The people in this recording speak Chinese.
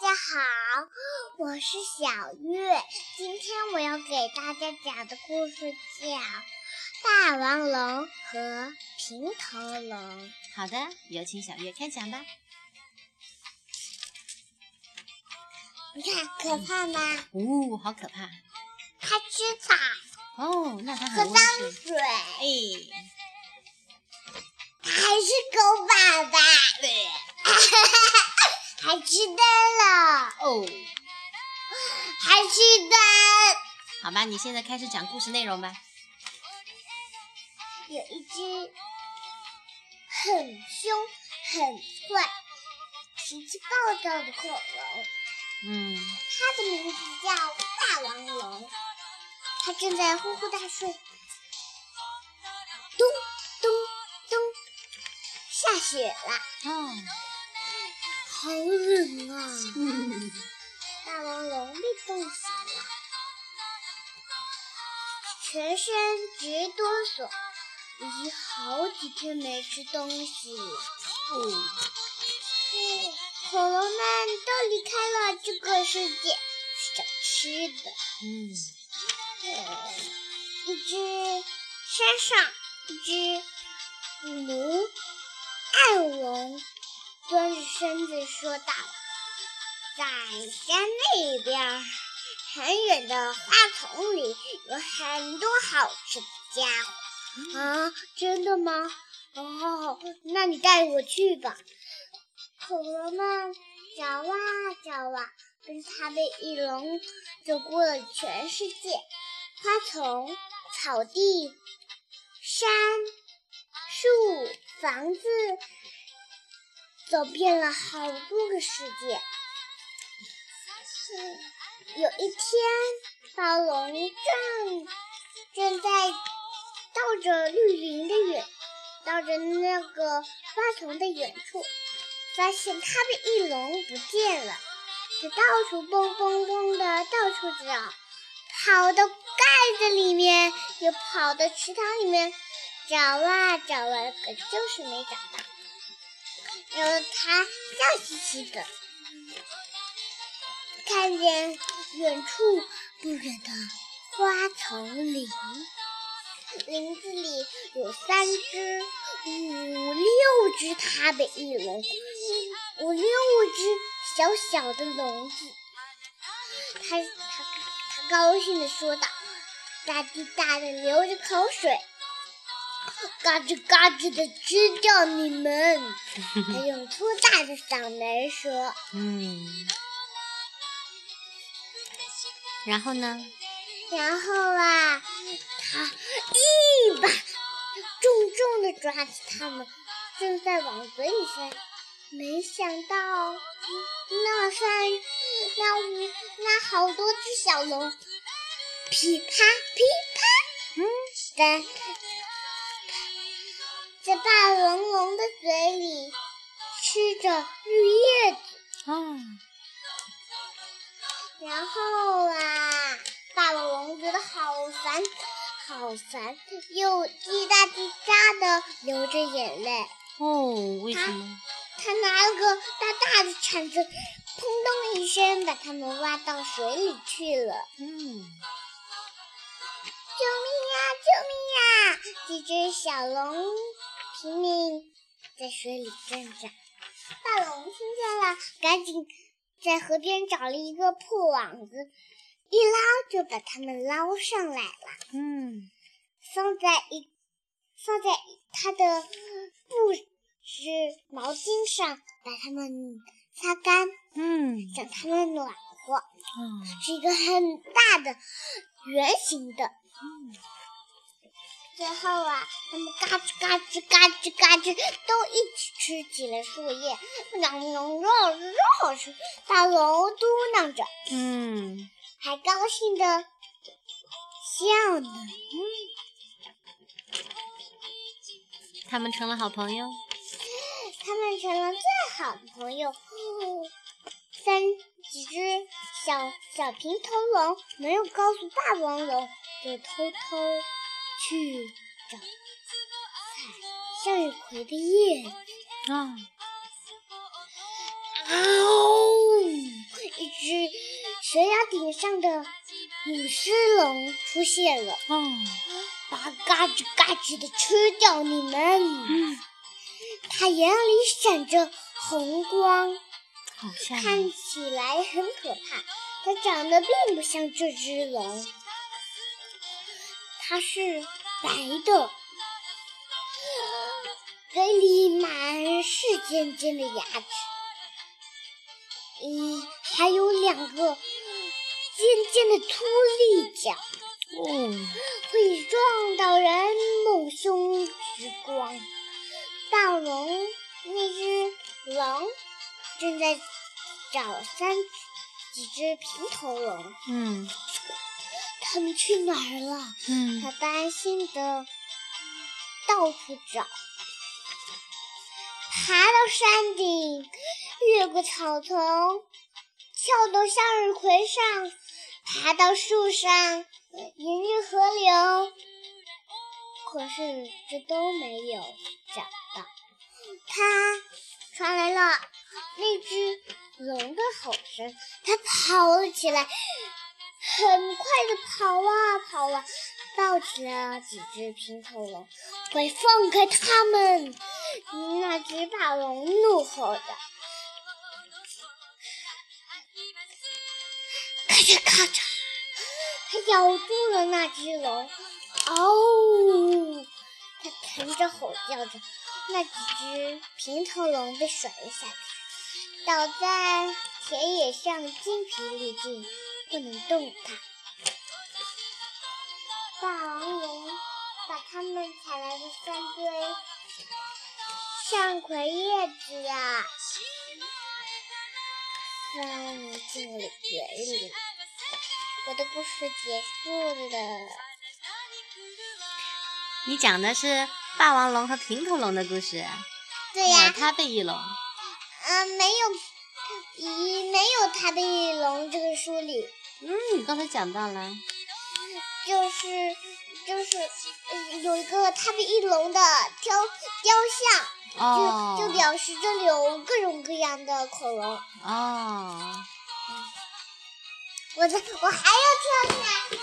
家好，我是小月。今天我要给大家讲的故事叫《霸王龙和平头龙》。好的，有请小月开讲吧。你看，可怕吗？哦，好可怕！它吃草。哦，那它喝。脏水。好吧，你现在开始讲故事内容吧。有一只很凶、很坏、脾气暴躁的恐龙，嗯，它的名字叫霸王龙。它正在呼呼大睡，咚咚咚，下雪了，哦，好冷啊！嗯，霸王龙被冻死了，全身直哆嗦，已经好几天没吃东西。哦，恐龙们都离开了这个世界，去找吃的。嗯，呃，一只山上一只母爱龙端着身子说道：“在山那边，很远的花丛里有很多好吃的家伙。”啊，真的吗？哦，那你带我去吧。恐龙们找啊找啊，跟他的翼龙走过了全世界，花丛、草地、山、树、房子，走遍了好多个世界。嗯有一天，暴龙正正在到着绿林的远，到着那个花丛的远处，发现它的翼龙不见了。它到处蹦蹦蹦的到处找，跑到盖子里面，又跑到池塘里面，找啊找啊，可就是没找到。然后它笑嘻嘻的，看见远处不远的花丛林，林子里有三只、五六只它的翼龙，五六只小小的笼子。他他他高兴地说道，大滴大的流着口水，嘎吱嘎吱的吃掉你们。他用粗大的嗓门说。嗯，然后呢？然后啊，他一把重重的抓起他们，正在往嘴里塞，没想到那三那五那好多只小龙，噼啪噼啪，嗯，在在霸王龙的嘴里吃着绿叶子。哦，然后啊，霸王龙觉得好烦，好烦，又滴答滴答的流着眼泪。哦，为什么？他拿了个大大的铲子，砰咚一声把它们挖到水里去了。嗯，救命呀！救命呀！几只小龙拼命在水里挣扎。大龙听见了，赶紧在河边找了一个破网子，一捞就把它们捞上来了，嗯，放在一放在它的布织毛巾上，把它们擦干，嗯，让它们暖和。嗯，是一个很大的圆形的。最后啊，它们嘎吱嘎吱嘎吱嘎吱，都一起吃起了树叶，让让让让好吃。大龙嘟囔着，嗯，还高兴的笑呢。他们成了好朋友。他们成了最好的朋友。三几只小小平头龙没有告诉霸王龙，就偷偷去找采向日葵的叶子。啊，嗷！一只悬崖顶上的母狮龙出现了，哦，它嘎吱嘎吱的吃掉你们。它眼里闪着红光，看。起来很可怕。它长得并不像这只龙，它是白的，嘴里满是尖尖的牙齿，嗯，还有两个尖尖的粗利角，哦，会撞到人，猛凶之光。大龙那只狼正在找三几只平头龙，嗯他们去哪儿了？嗯他担心的到处找，爬到山顶，越过草丛，跳到向日葵上，爬到树上，沿着河流。可是这都没有找到。它传来了那只龙的吼声，它跑了起来，很快的跑啊跑啊，抱起了几只平头龙，快放开它们！那只大龙怒吼着，嚓咔嚓，它咬住了那只龙，哦，它疼着吼叫着，那几只平头龙被甩了下去，倒在田野上，精疲力尽，不能动弹。霸王龙把它们采来的三堆向葵叶子啊，放进了嘴里。我的故事结束了。你讲的是霸王龙和平头龙的故事。对呀、它被翼龙。嗯、没有，咦，没有它的翼龙这个书里，嗯，你刚才讲到了。就是就是、呃有一个它的翼龙的雕雕像，哦。就就表示这里有各种各样的恐龙。哦。我的我还要跳下去